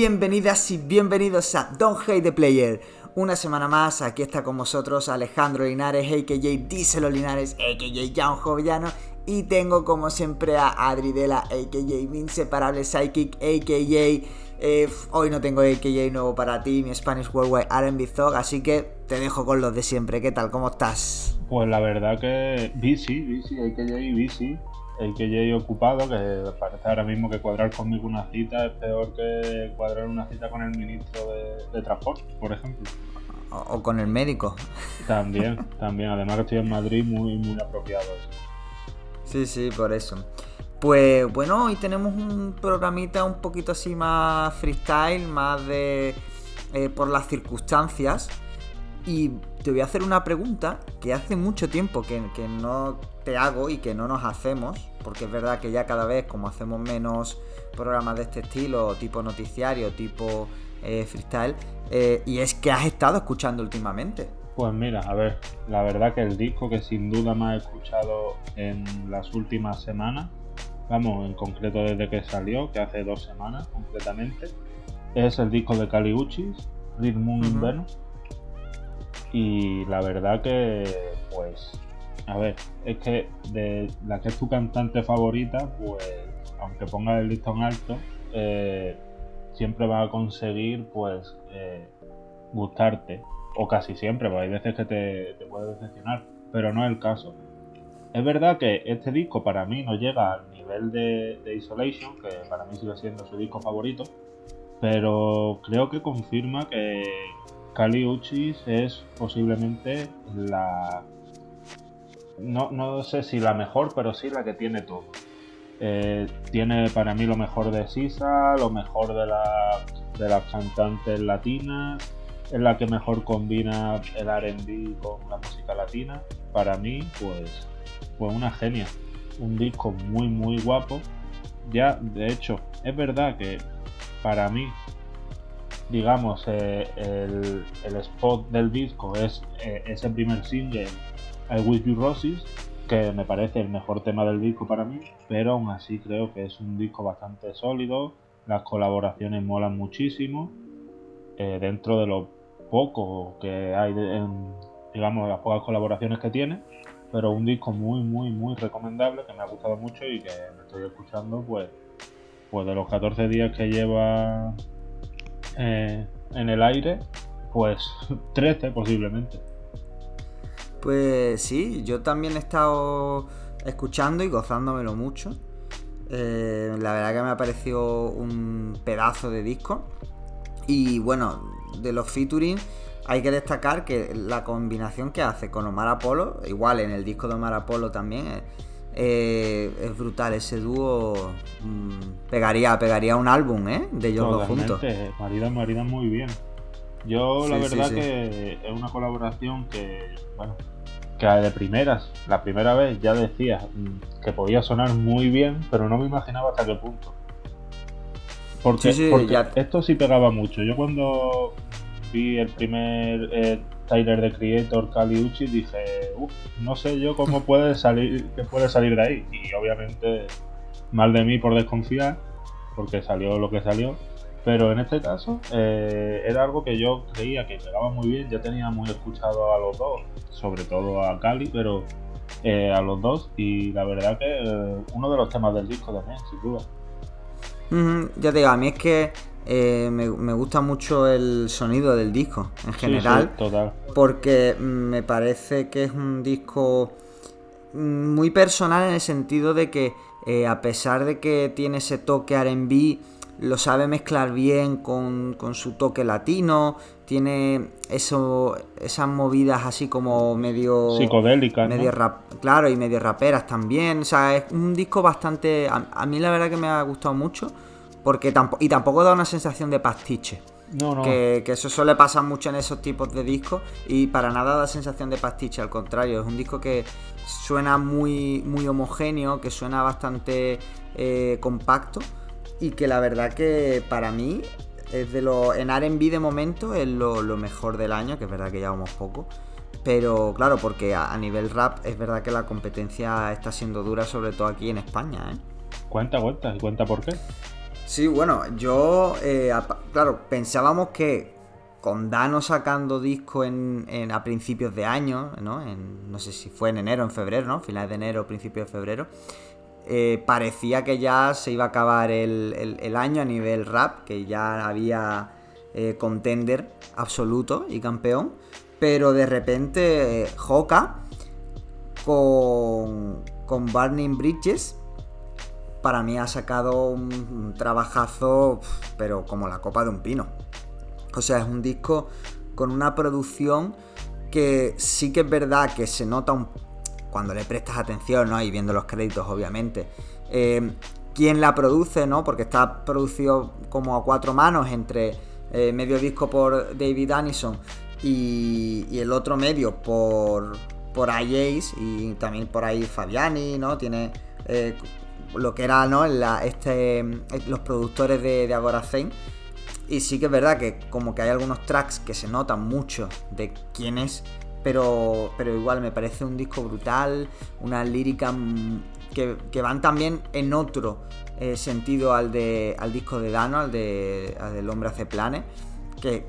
bienvenidas y bienvenidos a Don't Hate the Player. Una semana más, aquí está con vosotros Alejandro Linares, a.k.a. Díselo Linares, a.k.a. Jan Jovellano. Y tengo como siempre a Adri Dela, a.k.a. mi inseparable psychic, a.k.a. Eh, hoy no tengo a.k.a. nuevo para ti, mi Spanish Worldwide R&B Zog, así que te dejo con los de siempre. ¿Qué tal? ¿Cómo estás? Pues la verdad que busy, busy, a.k.a. busy el que ya he ocupado, que parece ahora mismo que cuadrar conmigo una cita es peor que cuadrar una cita con el ministro de, Transporte, por ejemplo. O, con el médico. También, también. Además que estoy en Madrid, muy, muy apropiado eso. Sí, sí, por eso. Pues bueno, hoy tenemos un programita un poquito así más freestyle, más de... Eh, por las circunstancias. Y te voy a hacer una pregunta que hace mucho tiempo que, que no te hago y que no nos hacemos porque es verdad que ya cada vez como hacemos menos programas de este estilo, tipo noticiario, tipo eh, freestyle, eh, y es que has estado escuchando últimamente. Pues mira, a ver, la verdad que el disco que sin duda más he escuchado en las últimas semanas, vamos, en concreto desde que salió, que hace dos semanas completamente, es el disco de Kali Uchis, Rhythm Inverno. Y la verdad que, pues, a ver, es que de la que es tu cantante favorita, pues aunque pongas el listón alto, eh, siempre va a conseguir pues eh, gustarte. O casi siempre, porque hay veces que te, puede decepcionar, pero no es el caso. Es verdad que este disco para mí no llega al nivel de, de Isolation, que para mí sigue siendo su disco favorito, pero creo que confirma que Kali Uchis es posiblemente la no, no sé si la mejor, pero sí la que tiene todo. Eh, tiene para mí lo mejor de Sisa, lo mejor de, la, las cantantes latinas, es la que mejor combina el RB con la música latina. Para mí, pues, pues una genia. Un disco muy, muy guapo. Ya, de hecho, es verdad que para mí, digamos, eh, el, el, spot del disco es eh, ese primer single I Wish You Roses, que me parece el mejor tema del disco para mí, pero aún así creo que es un disco bastante sólido, las colaboraciones molan muchísimo, eh, dentro de lo poco que hay, en, digamos, las pocas colaboraciones que tiene, pero un disco muy, muy, muy recomendable, que me ha gustado mucho y que me estoy escuchando, pues, pues de los 14 días que lleva eh, en el aire, pues 13 posiblemente. Pues sí, yo también he estado escuchando y gozándomelo mucho. Eh, la verdad que me ha parecido un pedazo de disco. Y bueno, de los featuring hay que destacar que la combinación que hace con Omar Apolo, igual en el disco de Omar Apolo también, eh, eh, es brutal. Ese dúo mm, pegaría, pegaría un álbum ¿eh? de ellos dos juntos. Marida, marida muy bien. Yo la verdad que es una colaboración que, bueno, que de primeras, la primera vez ya decía mm, que podía sonar muy bien, pero no me imaginaba hasta qué punto. Porque, esto sí pegaba mucho. Yo cuando vi el primer eh, Tyler de Creator, Kali Uchi, dije, uff, no sé yo cómo puede salir, que puede salir de ahí. Y obviamente mal de mí por desconfiar, porque salió lo que salió. Pero en este caso eh, era algo que yo creía que pegaba muy bien, ya tenía muy escuchado a los dos, sobre todo a Cali, pero eh, a los dos y la verdad que eh, uno de los temas del disco también, sin duda. Ya te digo, a mí es que me, gusta mucho el sonido del disco en general, total. porque me parece que es un disco muy personal en el sentido de que a pesar de que tiene ese toque RB, lo sabe mezclar bien con, su toque latino, tiene eso, esas movidas así como medio... Psicodélicas. Medio rap, claro, y medio raperas también. O sea, es un disco bastante... A, mí la verdad que me ha gustado mucho, porque tampoco, y tampoco da una sensación de pastiche. No, no. Que, que, eso suele pasar mucho en esos tipos de discos y para nada da sensación de pastiche, al contrario, es un disco que suena muy, muy homogéneo, que suena bastante eh, compacto y que la verdad que para mí es de lo en R&B de momento es lo, mejor del año, que es verdad que llevamos poco. Pero claro, porque a, nivel rap es verdad que la competencia está siendo dura, sobre todo aquí en España. ¿eh? Cuenta, cuenta, y cuenta por qué. Sí, bueno, yo, eh, claro, pensábamos que con Dano sacando disco en, a principios de año, ¿no? no sé si fue en enero, en febrero, ¿no? Finales de enero, principios de febrero. Eh, parecía que ya se iba a acabar el, año a nivel rap, que ya había eh, contender absoluto y campeón. Pero de repente, Hoka con, con Bridges para mí ha sacado un, trabajazo, pero como la copa de un pino. O sea, es un disco con una producción que sí que es verdad que se nota un, cuando le prestas atención, ¿no? Y viendo los créditos, obviamente. Eh, quién la produce, ¿no? Porque está producido como a cuatro manos entre eh, medio disco por David Anison y, y el otro medio por, por IAs y también por ahí Fabiani, ¿no? Tiene eh, lo que era ¿no? este, los productores de, de Agora Y sí que es verdad que como que hay algunos tracks que se notan mucho de quién es, pero, pero igual me parece un disco brutal, una lírica que, que van también en otro eh, sentido al, de, al disco de Dano, al, de, al del Hombre hace planes, que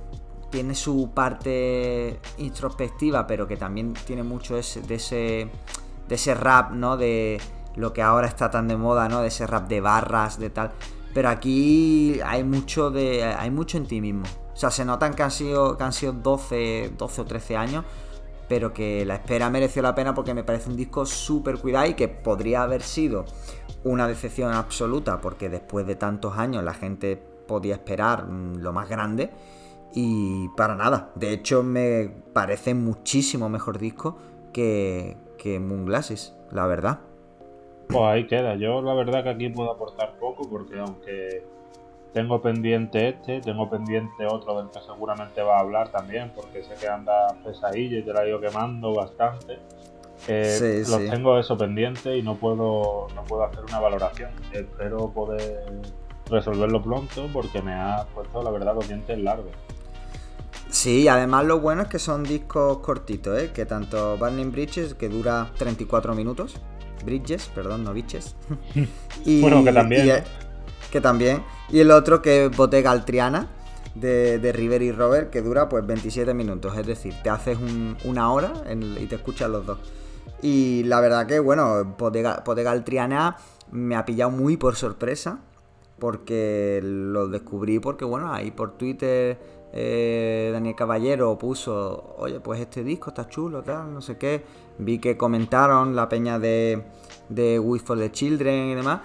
tiene su parte introspectiva, pero que también tiene mucho ese, de, ese, de ese rap, ¿no? De, lo que ahora está tan de moda, ¿no? De ese rap de barras, de tal. Pero aquí hay mucho de. hay mucho en ti mismo. O sea, se notan que han sido, que han sido 12, 12 o 13 años. Pero que la espera mereció la pena porque me parece un disco súper cuidado y que podría haber sido una decepción absoluta. Porque después de tantos años la gente podía esperar mm, lo más grande. Y para nada. De hecho, me parece muchísimo mejor disco que, que Moon la verdad. Pues ahí queda. Yo la verdad que aquí puedo aportar poco porque aunque tengo pendiente este, tengo pendiente otro del que seguramente va a hablar también porque sé que anda pesadillo y te la ido quemando bastante. Eh, los tengo eso pendiente y no puedo, no puedo hacer una valoración. Espero poder resolverlo pronto porque me ha puesto la verdad los dientes largos. Sí, además lo bueno es que son discos cortitos, ¿eh? que tanto Burning Bridges, que dura 34 minutos, Bridges, perdón, no Biches. y, bueno, que también. Que también. Y el otro que es Bottega Altriana de, River y Robert, que dura pues 27 minutos. Es decir, te haces una hora y te escuchas los dos. Y la verdad que, bueno, Bottega, Altriana me ha pillado muy por sorpresa. Porque lo descubrí porque, bueno, ahí por Twitter eh, Daniel Caballero puso, oye, pues este disco está chulo, tal, no sé qué. Vi que comentaron la peña de, de We for the Children y demás.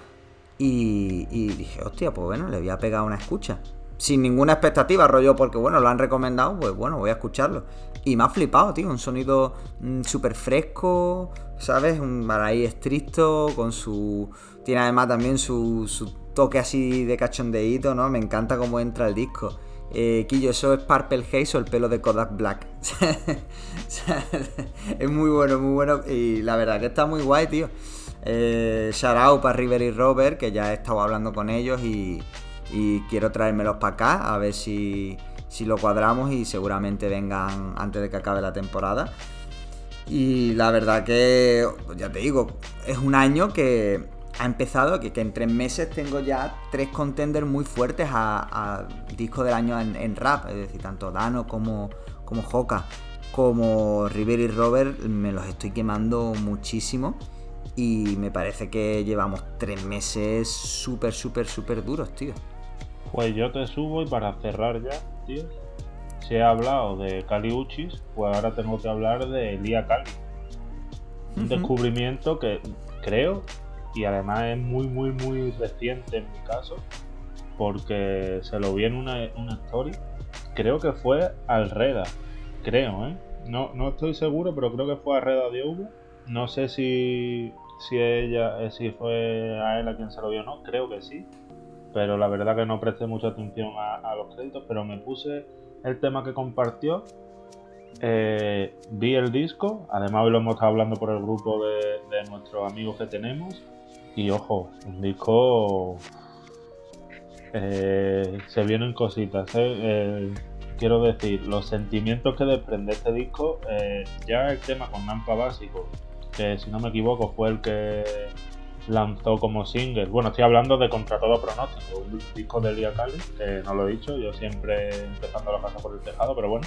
Y, dije, hostia, pues bueno, le voy a pegar una escucha. Sin ninguna expectativa, rollo, porque bueno, lo han recomendado, pues bueno, voy a escucharlo. Y me ha flipado, tío, un sonido mm, súper fresco, ¿sabes? Un maraí estricto, con su... Tiene además también su, su toque así de cachondeíto, ¿no? Me encanta cómo entra el disco. Eh, Quillo, ¿eso es Purple Haze o el pelo de Kodak Black? es muy bueno, muy bueno. Y la verdad que está muy guay, tío. Eh, shout out para River y Robert, que ya he estado hablando con ellos y, quiero traérmelos para acá, a ver si, lo cuadramos y seguramente vengan antes de que acabe la temporada. Y la verdad que, ya te digo, es un año que ha empezado, que, en tres meses tengo ya tres contenders muy fuertes a, disco del año en, rap, es decir, tanto Dano como, como como River y Robert, me los estoy quemando muchísimo y me parece que llevamos tres meses súper, súper, súper duros, tío. Pues yo te subo y para cerrar ya, tío, si he hablado de Cali Uchis, pues ahora tengo que hablar de Elia Cali. Un descubrimiento que creo y además es muy, muy, muy reciente en mi caso, porque se lo vi en una, una story. Creo que fue al Reda, creo, ¿eh? No, no estoy seguro, pero creo que fue a Reda de Hugo. No sé si, si ella, eh, si fue a él a quien se lo vio o no, creo que sí. Pero la verdad que no presté mucha atención a, los créditos, pero me puse el tema que compartió eh, vi el disco, además hoy lo hemos estado hablando por el grupo de, nuestros amigos que tenemos y ojo, un disco. Eh, se vienen cositas. quiero decir, los sentimientos que desprende este disco, ya el tema con Nampa Básico, que si no me equivoco fue el que lanzó como single. Bueno, estoy hablando de Contra todo pronóstico, un disco de Lia Cali, que no lo he dicho, yo siempre empezando la casa por el tejado, pero bueno.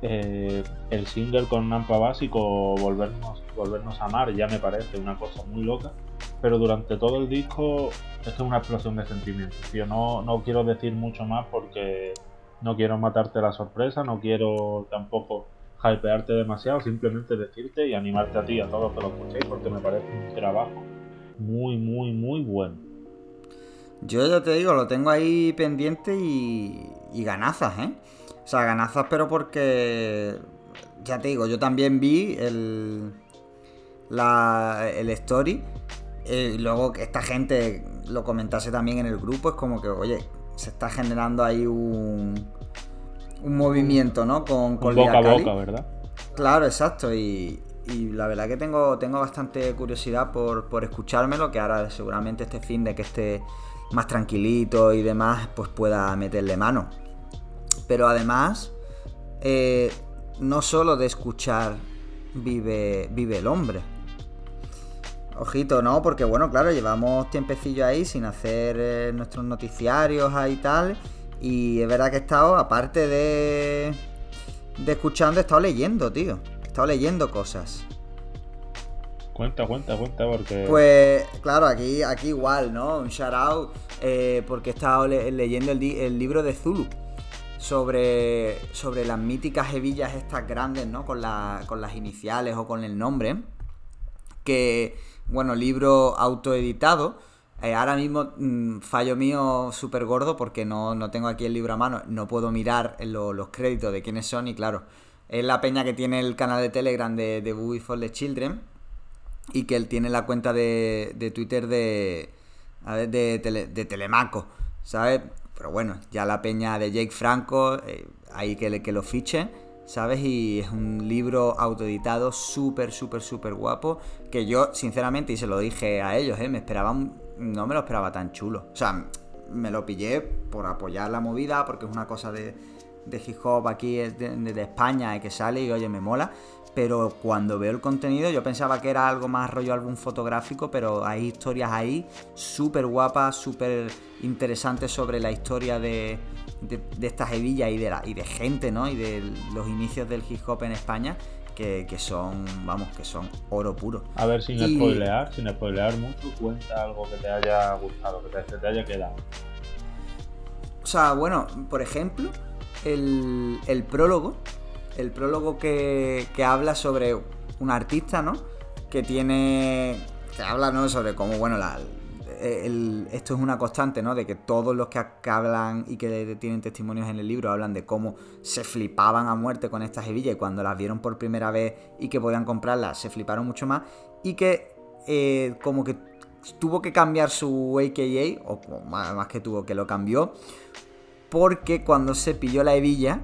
Eh, el single con Nampa Básico, Volvernos, Volvernos a Amar, ya me parece una cosa muy loca, pero durante todo el disco esto es una explosión de sentimientos. Yo no, no quiero decir mucho más porque no quiero matarte la sorpresa, no quiero tampoco hypearte demasiado, simplemente decirte y animarte a ti, a todos que lo escuchéis, porque me parece un trabajo muy, muy, muy bueno. Yo ya te digo, lo tengo ahí pendiente y, y ganazas, ¿eh? O sea, ganazas, pero porque, ya te digo, yo también vi el, la, el story eh, y luego que esta gente lo comentase también en el grupo, es como que, oye, se está generando ahí un, un movimiento, ¿no? Con, con boca a boca, ¿verdad? Claro, exacto. Y, y, la verdad que tengo, tengo bastante curiosidad por, por escuchármelo, que ahora seguramente este fin de que esté más tranquilito y demás, pues pueda meterle mano. Pero además, eh, no solo de escuchar vive, vive el hombre. Ojito, ¿no? Porque bueno, claro, llevamos tiempecillo ahí sin hacer eh, nuestros noticiarios ahí y tal. Y es verdad que he estado, aparte de, de escuchando, he estado leyendo, tío. He estado leyendo cosas. Cuenta, cuenta, cuenta, porque. Pues, claro, aquí, aquí igual, ¿no? Un shout out, eh, porque he estado leyendo el, el, libro de Zulu. Sobre, sobre las míticas hebillas estas grandes, ¿no? Con, la, con las iniciales o con el nombre. Que, bueno, libro autoeditado eh, ahora mismo, mm, fallo mío súper gordo porque no, tengo aquí el libro a mano, no puedo mirar los créditos de quiénes son y claro, es la peña que tiene el canal de Telegram de, de for the Children y que él tiene la cuenta de, de Twitter de, de, de, Telemaco, ¿sabes? Pero bueno, ya la peña de Jake Franco, eh, ahí que, que lo fiche. ¿sabes? Y es un libro autoeditado súper, súper, súper guapo. Que yo, sinceramente, y se lo dije a ellos, ¿eh? me esperaban no me lo esperaba tan chulo. O sea, me lo pillé por apoyar la movida, porque es una cosa de, de hip hop aquí de, España y que sale y oye, me mola. Pero cuando veo el contenido, yo pensaba que era algo más rollo álbum fotográfico, pero hay historias ahí súper guapas, súper interesantes sobre la historia de, de, de estas hebillas y de, la, y de gente, ¿no? Y de los inicios del hip hop en España que, son, vamos, que son oro puro. A ver, sin spoilear, sin spoilear mucho, cuenta algo que te haya gustado, que te, haya quedado. O sea, bueno, por ejemplo, el, el prólogo, el prólogo que, que habla sobre un artista, ¿no? Que tiene, que habla, ¿no? Sobre cómo, bueno, la, esto es una constante, ¿no? De que todos los que, hablan y que tienen testimonios en el libro hablan de cómo se flipaban a muerte con estas hebillas y cuando las vieron por primera vez y que podían comprarlas, se fliparon mucho más. Y que eh, como que tuvo que cambiar su AKA, o más, que tuvo, que lo cambió, porque cuando se pilló la hebilla,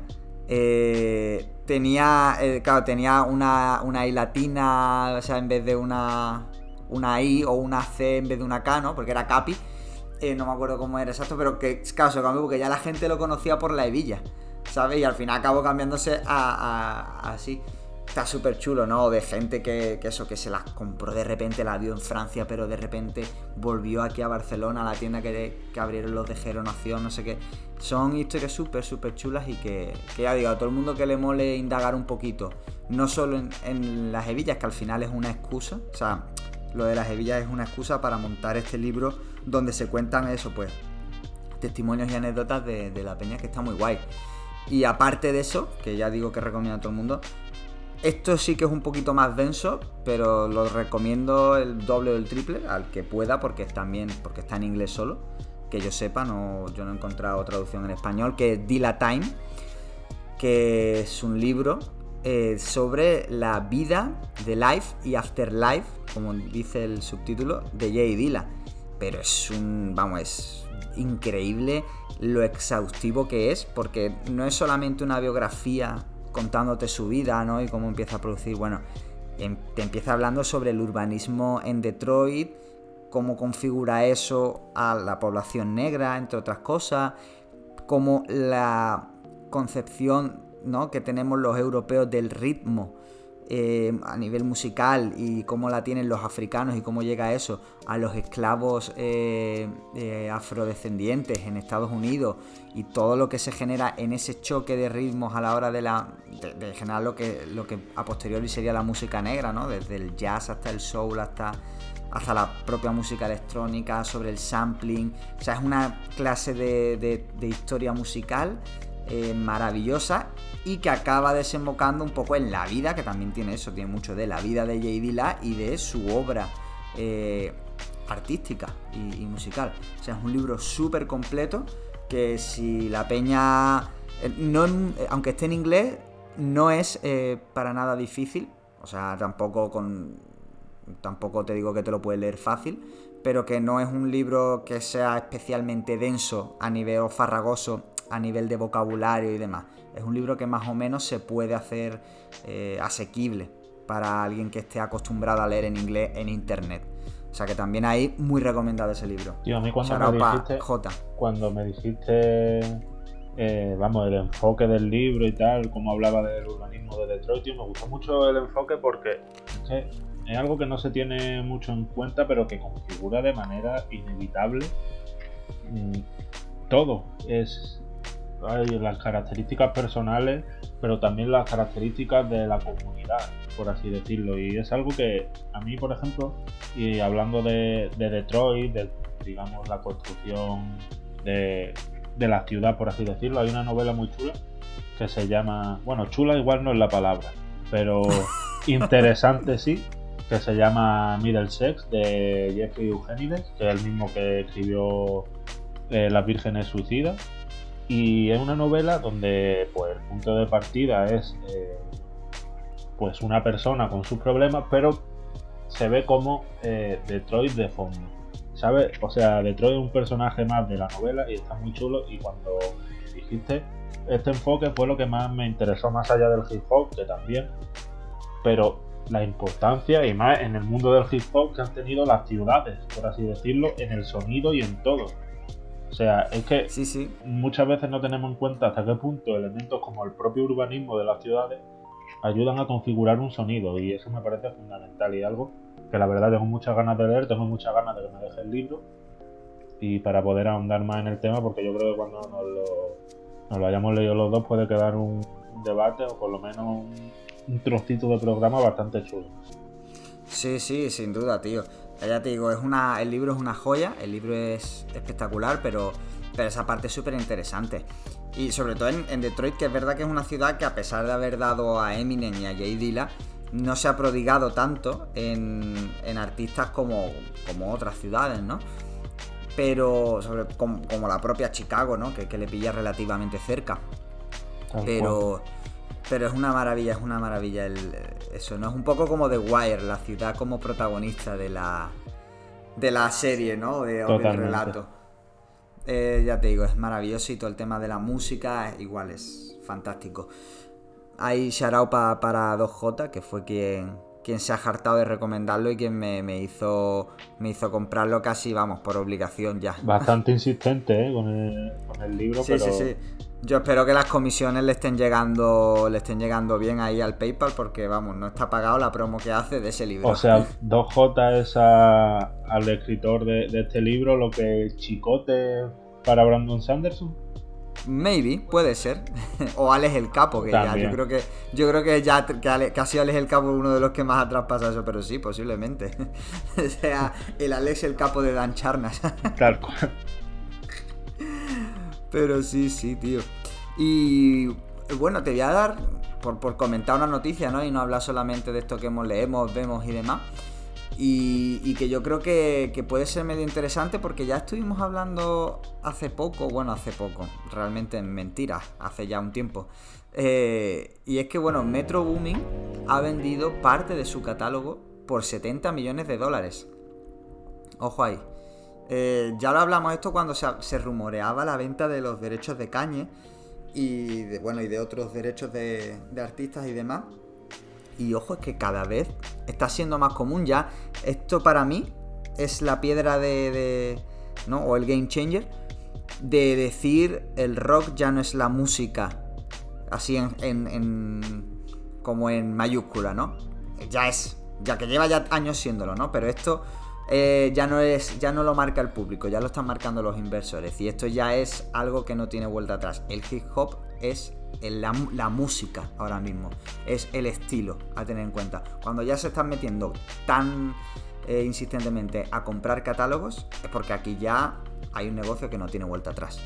eh, tenía, eh, claro, tenía una, una I o sea, en vez de una una I o una C en vez de una K, ¿no? Porque era Capi. Eh, no me acuerdo cómo era exacto, pero que caso cambió porque ya la gente lo conocía por la hebilla, ¿sabes? Y al final acabó cambiándose a, así. Está súper chulo, ¿no? De gente que, eso, que se las compró de repente, la vio en Francia, pero de repente volvió aquí a Barcelona, a la tienda que, que abrieron los de Geronación, no sé qué. Son historias súper, súper chulas y que, que, ya digo, a todo el mundo que le mole indagar un poquito, no solo en, en las hebillas, que al final es una excusa, o sea, lo de las hebillas es una excusa para montar este libro donde se cuentan eso, pues, testimonios y anécdotas de, la peña que está muy guay. Y aparte de eso, que ya digo que recomiendo a todo el mundo, esto sí que es un poquito más denso, pero lo recomiendo el doble o el triple al que pueda, porque también, porque está en inglés solo, que yo sepa, no, yo no he encontrado traducción en español, que es Dila Time, que es un libro eh, sobre la vida de Life y Afterlife, como dice el subtítulo, de Jay Dilla. Pero es un, vamos, es increíble lo exhaustivo que es, porque no es solamente una biografía contándote su vida, ¿no? Y cómo empieza a producir, bueno, em, te empieza hablando sobre el urbanismo en Detroit, cómo configura eso a la población negra, entre otras cosas, cómo la concepción que tenemos los europeos del ritmo eh, a nivel musical y cómo la tienen los africanos y cómo llega eso a los esclavos eh, eh, afrodescendientes en Estados Unidos y todo lo que se genera en ese choque de ritmos a la hora de la generar lo que lo que a posteriori sería la música negra, ¿no? Desde el jazz hasta el soul hasta hasta la propia música electrónica, sobre el sampling. O sea, es una clase de, historia musical maravillosa y que acaba desembocando un poco en la vida, que también tiene eso, tiene mucho de la vida de J.D. La y de su obra eh, artística y, musical. O sea, es un libro súper completo que si la peña, eh, no, eh, aunque esté en inglés, no es para nada difícil. O sea, tampoco con, tampoco te digo que te lo puedes leer fácil, pero que no es un libro que sea especialmente denso a nivel farragoso, a nivel de vocabulario y demás es un libro que más o menos se puede hacer eh, asequible para alguien que esté acostumbrado a leer en inglés en internet. O sea que también hay muy recomendado ese libro. Tío, a mí cuando me dijiste, J. cuando me dijiste, eh, vamos, el enfoque del libro y tal, como hablaba del urbanismo de Detroit, tío, me gustó mucho el enfoque porque es algo que no se tiene mucho en cuenta, pero que configura de manera inevitable mm, todo. Es hay las características personales, pero también las características de la comunidad, por así decirlo. Y es algo que a mí, por ejemplo, y hablando de, Detroit, de digamos la construcción de, de la ciudad, por así decirlo, hay una novela muy chula que se llama, bueno, chula igual no es la palabra, pero interesante sí, que se llama Middlesex de Jeffrey Eugenides, que es el mismo que escribió eh, Las Vírgenes Suicidas y es una novela donde pues, el punto de partida es eh, pues una persona con sus problemas, pero se ve como eh, Detroit de fondo. ¿Sabes? O sea, Detroit es un personaje más de la novela y está muy chulo. Y cuando dijiste este enfoque fue lo que más me interesó, más allá del hip hop, que también. Pero la importancia, y más en el mundo del hip hop, que han tenido las ciudades, por así decirlo, en el sonido y en todo. O sea, es que muchas veces no tenemos en cuenta hasta qué punto elementos como el propio urbanismo de las ciudades ayudan a configurar un sonido y eso me parece fundamental y algo que la verdad tengo muchas ganas de leer, tengo muchas ganas de que me deje el libro y para poder ahondar más en el tema porque yo creo que cuando nos lo, hayamos leído los dos puede quedar un, debate o por lo menos un, un trocito de programa bastante chulo. Sí, sí, sin duda, tío. Ya te digo, es una, el libro es una joya, el libro es espectacular, pero, pero esa parte es súper interesante. Y sobre todo en, Detroit, que es verdad que es una ciudad que a pesar de haber dado a Eminem y a Jay Dilla, no se ha prodigado tanto en, artistas como, como otras ciudades, ¿no? Pero sobre, como, la propia Chicago, ¿no? Que, que le pilla relativamente cerca. Pero, pero es una maravilla, es una maravilla el, eso, ¿no? Es un poco como The Wire, la ciudad como protagonista de la, de la serie, ¿no? De, o del relato. Eh, ya te digo, es maravilloso y todo el tema de la música igual es fantástico. Hay shoutout para 2J, que fue quien, quien se ha hartado de recomendarlo y quien me, hizo me hizo comprarlo casi, vamos, por obligación ya. Bastante insistente, ¿eh? Con el, con el libro, sí, pero... Sí, sí, yo espero que las comisiones le estén llegando le estén llegando bien ahí al PayPal porque vamos, no está pagado la promo que hace de ese libro. O sea, 2J es al escritor de, este libro lo que Chicote para Brandon Sanderson. Maybe, puede ser. o Alex el Capo, que ya yo creo que yo creo que ya que casi Alex el Capo uno de los que más ha traspasado eso, pero sí, posiblemente. o sea, el Alex el Capo de Dan Charnas. Tal cual. Pero sí, sí, tío. Y bueno, te voy a dar, por, comentar una noticia, ¿no? Y no hablar solamente de esto que hemos, leemos, vemos y demás. Y, que yo creo que, puede ser medio interesante porque ya estuvimos hablando hace poco, bueno, hace poco, realmente mentira, hace ya un tiempo. Eh, y es que, bueno, Metro Booming ha vendido parte de su catálogo por 70 millones de dólares. Ojo ahí. Eh, ya lo hablamos esto cuando se, rumoreaba la venta de los derechos de Cañe y de, bueno, y de otros derechos de, artistas y demás. Y ojo, es que cada vez está siendo más común ya. Esto para mí es la piedra de, ¿no? O el game changer. De decir el rock ya no es la música. Así en, como en mayúscula, ¿no? Ya es, ya que lleva ya años siéndolo, ¿no? Pero esto eh, ya no es, ya no lo marca el público, ya lo están marcando los inversores. Y esto ya es algo que no tiene vuelta atrás. El hip hop es la, música ahora mismo, es el estilo a tener en cuenta. Cuando ya se están metiendo tan eh, insistentemente a comprar catálogos, es porque aquí ya hay un negocio que no tiene vuelta atrás.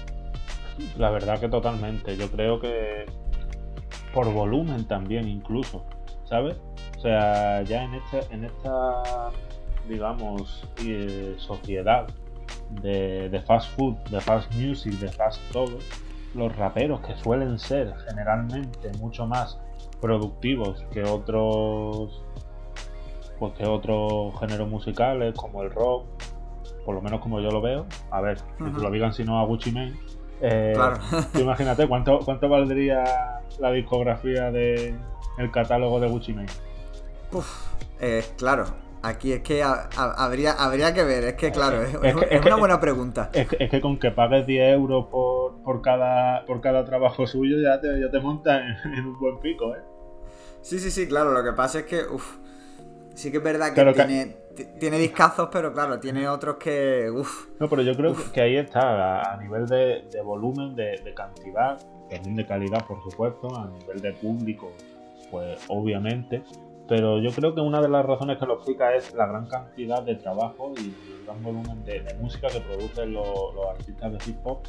La verdad que totalmente. Yo creo que por volumen también incluso, ¿sabes? O sea, ya en esta, en esta digamos, eh, sociedad de, de, fast food, de fast music, de fast todo, los raperos que suelen ser generalmente mucho más productivos que otros pues que otros géneros musicales como el rock por lo menos como yo lo veo. A ver que lo digan si no a Gucci Mane eh, claro. imagínate cuánto cuánto valdría la discografía de el catálogo de Gucci Mane. Uf, eh, claro Aquí es que habría, habría que ver, es que claro, es, una buena pregunta. Es que, con que pagues 10 euros por, por, cada, por cada trabajo suyo ya te, ya te montas en, un buen pico, ¿eh? Sí, sí, sí, claro, lo que pasa es que, uff, sí que es verdad que, tiene, tiene discazos, pero claro, tiene otros que, uff. No, pero yo creo que ahí está, a, nivel de, volumen, de, de cantidad, también de calidad, por supuesto, a nivel de público, pues obviamente pero yo creo que una de las razones que lo explica es la gran cantidad de trabajo y el gran volumen de, música que producen los, artistas de hip hop,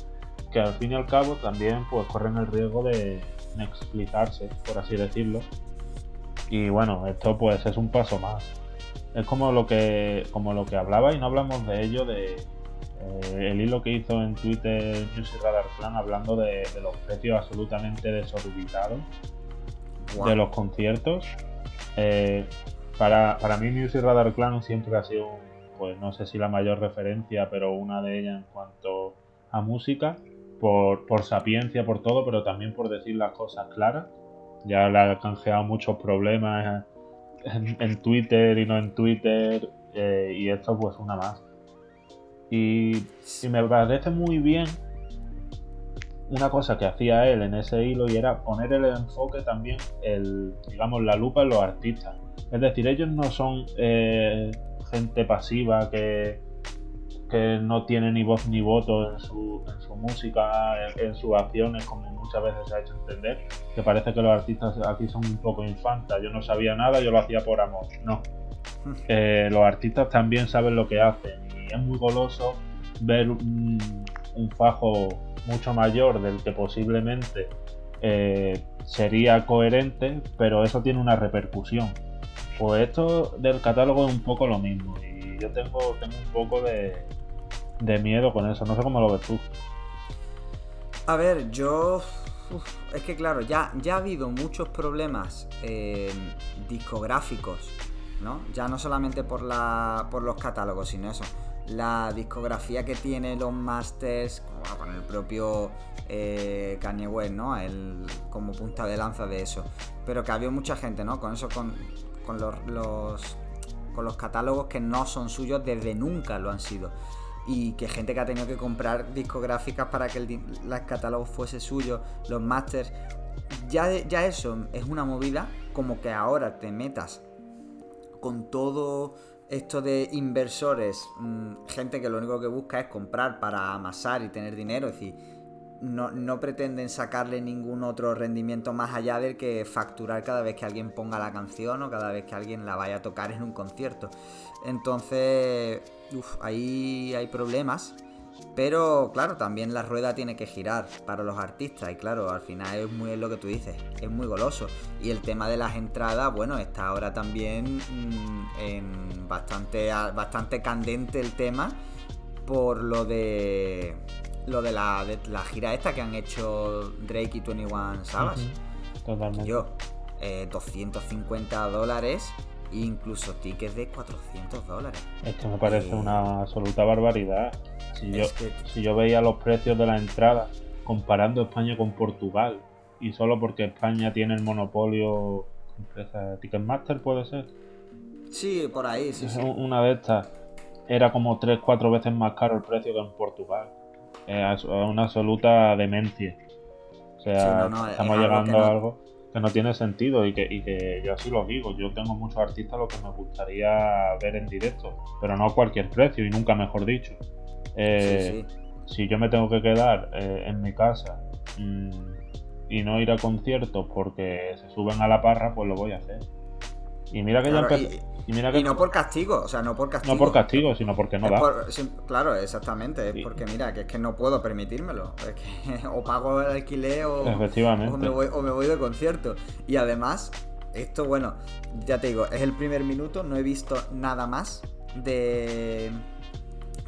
que al fin y al cabo también pues corren el riesgo de explicarse, por así decirlo. Y bueno, esto pues es un paso más. Es como lo que, como lo que hablaba y no hablamos de ello, de eh, el hilo que hizo en Twitter Music Radar Plan hablando de, los precios absolutamente desorbitados de los conciertos eh, para, para mí Music Radar Clan siempre ha sido, pues no sé si la mayor referencia, pero una de ellas en cuanto a música, por, por sapiencia, por todo, pero también por decir las cosas claras. Ya le ha canjeado muchos problemas en, Twitter y no en Twitter, eh, y esto pues una más. Y, y me parece muy bien una cosa que hacía él en ese hilo y era poner el enfoque también, el, digamos, la lupa en los artistas. Es decir, ellos no son eh, gente pasiva que, que no tiene ni voz ni voto en su, en su música, en, sus acciones, como muchas veces se ha hecho entender, que parece que los artistas aquí son un poco infantas. Yo no sabía nada, yo lo hacía por amor. No. Eh, los artistas también saben lo que hacen y es muy goloso ver un fajo mucho mayor del que posiblemente eh, sería coherente, pero eso tiene una repercusión. Pues esto del catálogo es un poco lo mismo y yo tengo, tengo un poco de, miedo con eso, no sé cómo lo ves tú. A ver, yo... es que claro, ya, ya ha habido muchos problemas eh, discográficos, ¿no? Ya no solamente por, la, por los catálogos, sino eso la discografía que tiene los masters, con el propio eh, Kanye West, ¿no? El, como punta de lanza de eso. Pero que había mucha gente, ¿no? Con eso, con, los, con los catálogos que no son suyos desde nunca lo han sido. Y que gente que ha tenido que comprar discográficas para que el, catálogo fuese suyo, los masters. Ya, ya eso es una movida como que ahora te metas con todo esto de inversores, mm, gente que lo único que busca es comprar para amasar y tener dinero, es decir, no, pretenden sacarle ningún otro rendimiento más allá del que facturar cada vez que alguien ponga la canción o cada vez que alguien la vaya a tocar en un concierto. Entonces, ahí hay problemas pero claro, también la rueda tiene que girar para los artistas y claro, al final es muy lo que tú dices, es muy goloso. Y el tema de las entradas, bueno, está ahora también mm, en bastante, bastante candente el tema por lo de lo de la, la gira esta que han hecho Drake y 21 Savage. Totalmente. Yo, 250 eh, dólares incluso tickets de 400 dólares. Es que me parece una absoluta barbaridad. Si yo, si yo veía los precios de la entrada comparando España con Portugal y solo porque España tiene el monopolio empresa Ticketmaster puede ser. Sí, por ahí, sí, sí. Una de estas era como 3-4 veces más caro el precio que en Portugal. Es una absoluta demencia. O sea, estamos llegando a algo que no tiene sentido y que, y que yo así lo digo. Yo tengo muchos artistas a los que me gustaría ver en directo, pero no a cualquier precio y nunca mejor dicho. Eh, si yo me tengo que quedar eh, en mi casa y no ir a conciertos porque se suben a la parra, pues lo voy a hacer. Y mira que ya empecé. Y, no por castigo, o sea, no por castigo. No por castigo, sino porque no da. claro, exactamente, es porque mira, que es que no puedo permitírmelo. Es que o pago el alquiler o, me voy, o me voy de concierto. Y además, esto, bueno, ya te digo, es el primer minuto, no he visto nada más de,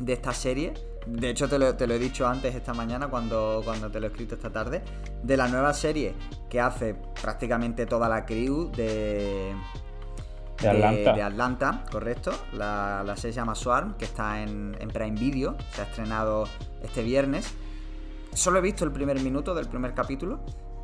de esta serie. De hecho, te lo, te lo, he dicho antes esta mañana cuando, cuando te lo he escrito esta tarde. De la nueva serie que hace prácticamente toda la crew de, de Atlanta. correcto. La, serie se llama Swarm, que está en, Prime Video. Se ha estrenado este viernes. Solo he visto el primer minuto del primer capítulo.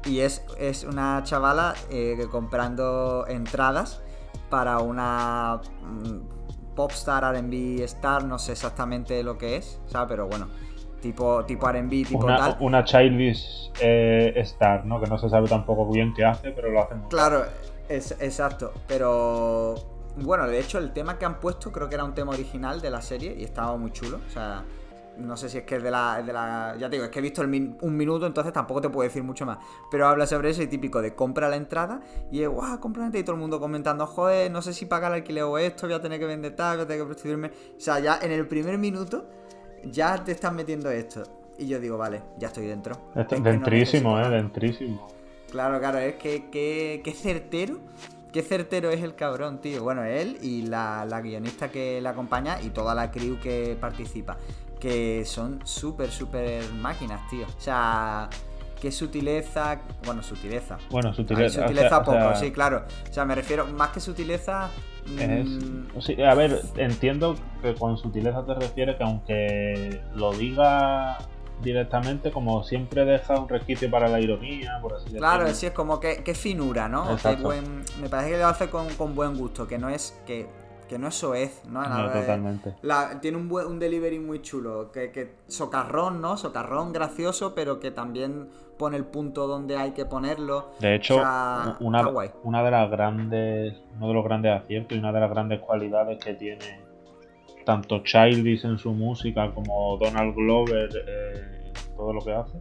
Y es, es una chavala eh, comprando entradas para una mm, popstar RB star. No sé exactamente lo que es, ¿sabes? Pero bueno, tipo, tipo RB, tipo una, tal. Una childish eh, star, ¿no? Que no se sabe tampoco bien qué hace, pero lo hace muy Claro. Es, exacto, pero bueno, de hecho el tema que han puesto creo que era un tema original de la serie y estaba muy chulo. O sea, no sé si es que es de la... De la ya te digo, es que he visto un minuto, entonces tampoco te puedo decir mucho más. Pero habla sobre eso y típico de compra la entrada y es, guau, compra la entrada y todo el mundo comentando, joder, no sé si pagar el alquiler o esto, voy a tener que vender tal, voy a tener que prostituirme. O sea, ya en el primer minuto ya te están metiendo esto. Y yo digo, vale, ya estoy dentro. dentrísimo, eh, dentrísimo. Claro, claro, es que, qué certero. Qué certero es el cabrón, tío. Bueno, él y la, guionista que le acompaña y toda la crew que participa. Que son súper, súper máquinas, tío. O sea, qué sutileza. Bueno, sutileza. Bueno, sutileza. sutileza poco, sí, claro. O sea, me refiero, más que sutileza. Mm, a ver, entiendo que con sutileza te refieres que aunque lo diga directamente, como siempre deja un resquicio para la ironía, por así decirlo. Claro, sí, es como que, finura, ¿no? me parece que lo hace con, buen gusto, que no es que, que no es soez, ¿no? totalmente. tiene un, un delivery muy chulo, que, que socarrón, ¿no? Socarrón gracioso, pero que también pone el punto donde hay que ponerlo. De hecho, una, una de las grandes, uno de los grandes aciertos y una de las grandes cualidades que tiene tanto Childish en su música como Donald Glover eh, en todo lo que hace,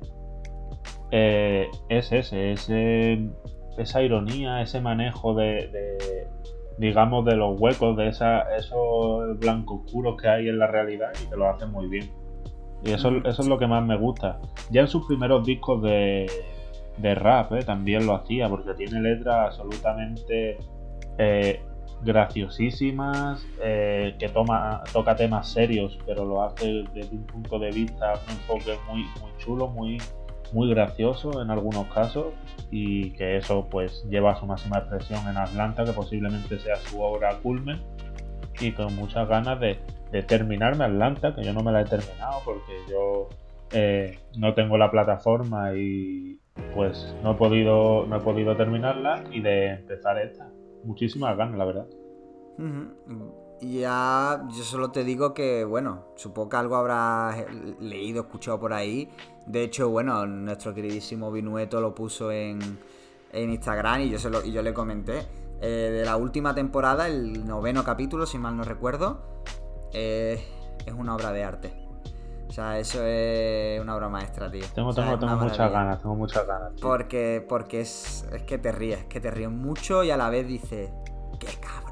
eh, es ese, ese, esa ironía, ese manejo de, digamos, de los huecos, de esa, esos blancos oscuros que hay en la realidad y que lo hace muy bien. Y eso, eso es lo que más me gusta. Ya en sus primeros discos de, de rap eh, también lo hacía, porque tiene letras absolutamente graciosísimas, eh, que toma, toca temas serios, pero lo hace desde un punto de vista, un enfoque muy, muy chulo, muy, muy gracioso en algunos casos, y que eso pues lleva a su máxima expresión en Atlanta, que posiblemente sea su obra culmen, y con muchas ganas de, terminarme Atlanta, que yo no me la he terminado porque yo eh, no tengo la plataforma y pues no he podido no he podido terminarla y de empezar esta. Muchísimas ganas, la verdad. Ya, yo solo te digo que, bueno, supongo que algo habrás leído, escuchado por ahí. De hecho, bueno, nuestro queridísimo Vinueto lo puso en, en Instagram y yo, se lo, y yo le comenté. Eh, de la última temporada, el noveno capítulo, si mal no recuerdo, eh, es una obra de arte. O sea, eso es una obra maestra, tío. Tengo, tengo, tengo muchas ganas, tengo muchas ganas. Porque, porque es, es que te ríes, que te ríes mucho y a la vez dices, qué cabrón,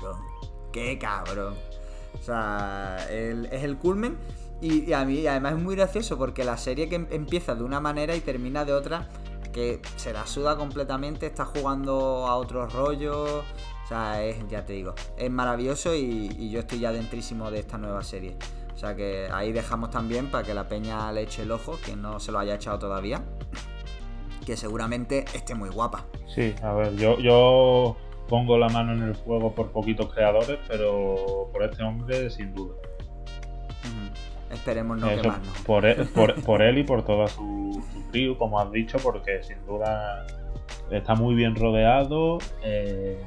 qué cabrón. O sea, es el culmen. Y, a mí además es muy gracioso porque la serie que em, empieza de una manera y termina de otra, que se la suda completamente, está jugando a otros rollos. O sea, es, ya te digo, es maravilloso y, yo estoy ya dentrísimo de esta nueva serie. O sea que ahí dejamos también para que la peña le eche el ojo, quien no se lo haya echado todavía. Que seguramente esté muy guapa. Sí, a ver, yo, yo pongo la mano en el fuego por poquitos creadores, pero por este hombre sin duda. Esperemos no quemarnos. Por él, por, él, y por toda su, su como has dicho, porque sin duda está muy bien rodeado. Eh,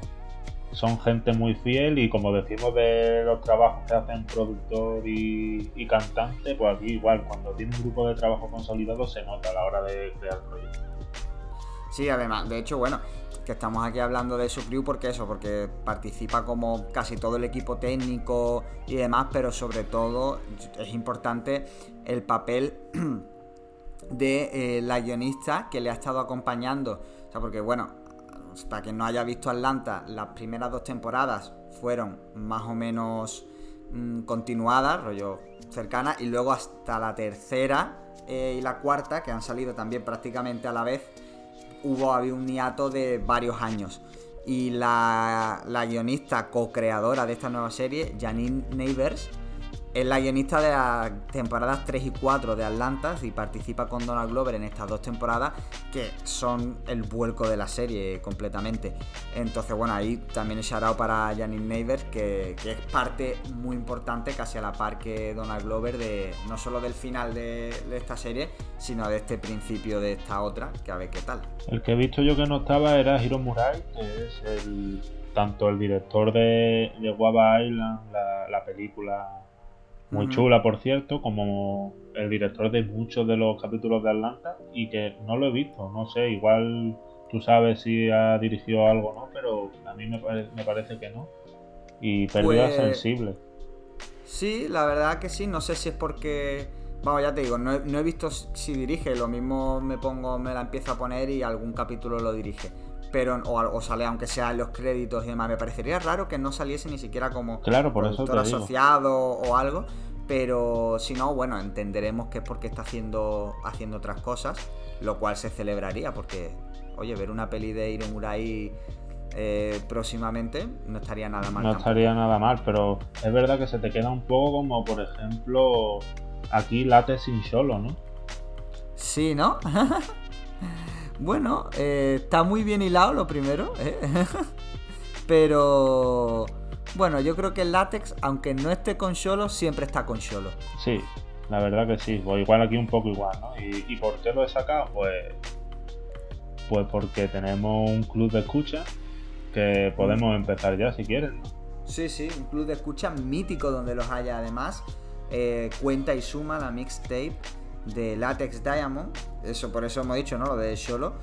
son gente muy fiel y como decimos de los trabajos que hacen productor y, cantante, pues aquí igual, cuando tiene un grupo de trabajo consolidado se nota a la hora de crear proyectos. Sí, además, de hecho, bueno, que estamos aquí hablando de su crew porque eso, porque participa como casi todo el equipo técnico y demás, pero sobre todo es importante el papel de eh, la guionista que le ha estado acompañando. O sea, porque bueno, para quien no haya visto Atlanta, las primeras dos temporadas fueron más o menos mm, continuadas, rollo cercana, y luego hasta la tercera eh, y la cuarta, que han salido también prácticamente a la vez, hubo había un hiato de varios años. Y la, la guionista co-creadora de esta nueva serie, Janine Neighbors, es la guionista de las temporadas 3 y 4 de Atlantas y participa con Donald Glover en estas dos temporadas que son el vuelco de la serie completamente. Entonces, bueno, ahí también he shout para Janine Neighbors, que, es parte muy importante, casi a la par que Donald Glover, de no solo del final de, esta serie, sino de este principio de esta otra, que a ver qué tal. El que he visto yo que no estaba era Hiro Murai, que es el tanto el director de, de Guava Island, la, la película muy chula, por cierto, como el director de muchos de los capítulos de Atlanta y que no lo he visto, no sé, igual tú sabes si ha dirigido algo o no, pero a mí me, parece que no. Y pérdida pues, sensible. Sí, la verdad que sí, no sé si es porque... Vamos, ya te digo, no he, visto si dirige, lo mismo me pongo, me la empiezo a poner y algún capítulo lo dirige pero o, sale aunque sea en los créditos y demás. Me parecería raro que no saliese ni siquiera como claro, por eso asociado o algo. Pero si no, bueno, entenderemos que es porque está haciendo, haciendo otras cosas, lo cual se celebraría, porque, oye, ver una peli de Iron Murai eh, próximamente no estaría nada mal. No estaría nada mal, pero es verdad que se te queda un poco como, por ejemplo, aquí Late sin solo, ¿no? Sí, ¿no? Bueno, eh, está muy bien hilado lo primero, ¿eh? pero bueno, yo creo que el látex, aunque no esté con Solo, siempre está con Solo. Sí, la verdad que sí, pues igual aquí un poco igual, ¿no? ¿Y, por qué lo he sacado? Pues, pues porque tenemos un club de escucha que podemos empezar ya si quieren, ¿no? Sí, sí, un club de escucha mítico donde los haya además. Eh, cuenta y suma la mixtape de Latex Diamond, eso por eso hemos dicho, ¿no? Lo de Solo,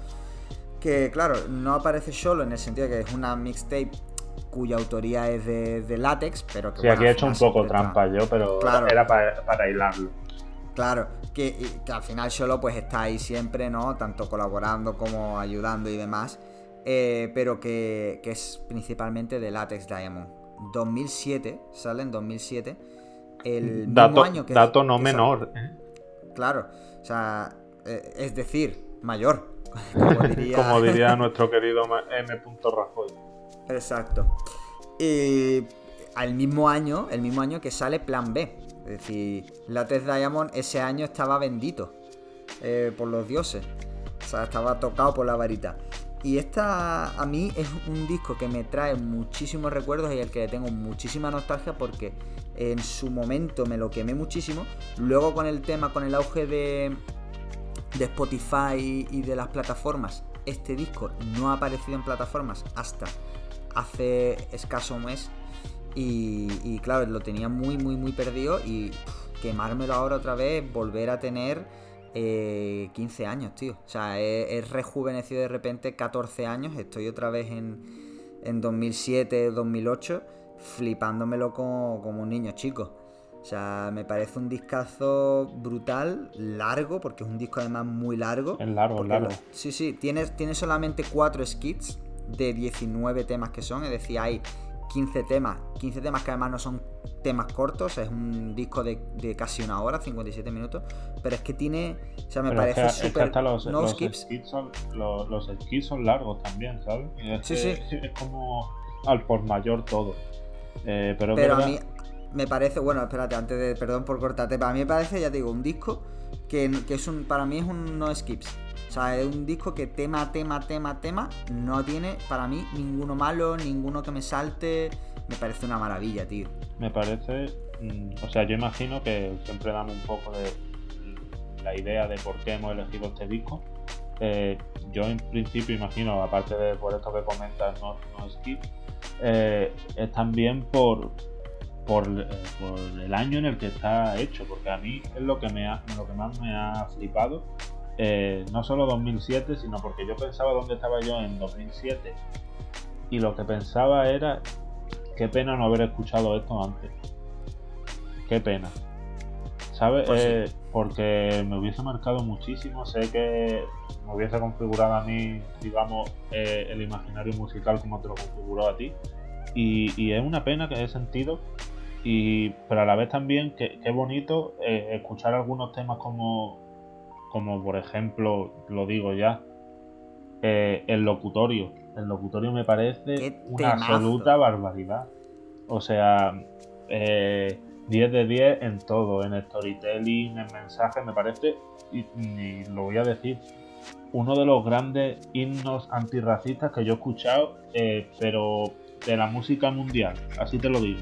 que claro, no aparece Solo en el sentido de que es una mixtape cuya autoría es de, de Latex, pero que... Sí, aquí he hecho un poco trampa yo, pero era para, para hilarlo. Claro, que, que, al final Solo pues está ahí siempre, ¿no? Tanto colaborando como ayudando y demás, eh, pero que, que es principalmente de Latex Diamond. 2007, sale en 2007, el dato, año que... Dato no menor. ¿eh? Claro, o sea, eh, es decir, mayor. Como diría, nuestro querido M. Rajoy. Exacto. Y al mismo año, el mismo año que sale Plan B. Es decir, Latex Diamond ese año estaba bendito eh, por los dioses. O sea, estaba tocado por la varita. Y esta a mí es un disco que me trae muchísimos recuerdos y el que tengo muchísima nostalgia porque en su momento me lo quemé muchísimo. Luego con el tema, con el auge de, Spotify y de las plataformas, este disco no ha aparecido en plataformas hasta hace escaso mes. Y, claro, lo tenía muy, muy, muy perdido y quemármelo ahora otra vez, volver a tener 15 eh, años, tío. O sea, he, rejuvenecido de repente 14 años. Estoy otra vez en, en 2007, 2008, flipándomelo como, como un niño chico. O sea, me parece un discazo brutal, largo, porque es un disco además muy largo. Es largo, largo. sí, sí, tiene, tiene solamente 4 skits de 19 temas que son, es decir, hay 15 temas, 15 temas que además no son temas cortos, es un disco de, casi una hora, 57 minutos, pero es que tiene, o sea, me parece súper... Los, no los, skips. son, los, skits son largos también, ¿sabes? sí, sí. Es como al por mayor todo. Eh, pero, pero a mí me parece, bueno, espérate, antes de, perdón por cortarte, para mí me parece, ya te digo, un disco que, que es un, para mí es un no skips. O sea, es un disco que tema, tema, tema, tema, no tiene para mí ninguno malo, ninguno que me salte. Me parece una maravilla, tío. Me parece, mm, o sea, yo imagino que siempre damos un poco de la idea de por qué hemos elegido este disco. Yo en principio imagino, aparte de por esto que comentas, no, no skip, eh, es también por, por, eh, por, el año en el que está hecho, porque a mí es lo que, me lo que más me ha flipado eh, no solo 2007, sino porque yo pensaba dónde estaba yo en 2007 y lo que pensaba era qué pena no haber escuchado esto antes. Qué pena. ¿Sabes? Pues sí. Eh, porque me hubiese marcado muchísimo. Sé que me hubiese configurado a mí, digamos, eh, el imaginario musical como te lo configuró a ti. Y, y es una pena que he sentido. Y, pero a la vez también que, que bonito eh, escuchar algunos temas como, como por ejemplo, lo digo ya, el locutorio. El locutorio me parece una absoluta barbaridad. O sea, eh, 10 de 10 en todo, en storytelling, en mensaje, me parece, y, y lo voy a decir, uno de los grandes himnos antirracistas que yo he escuchado, eh, pero de la música mundial, así te lo digo.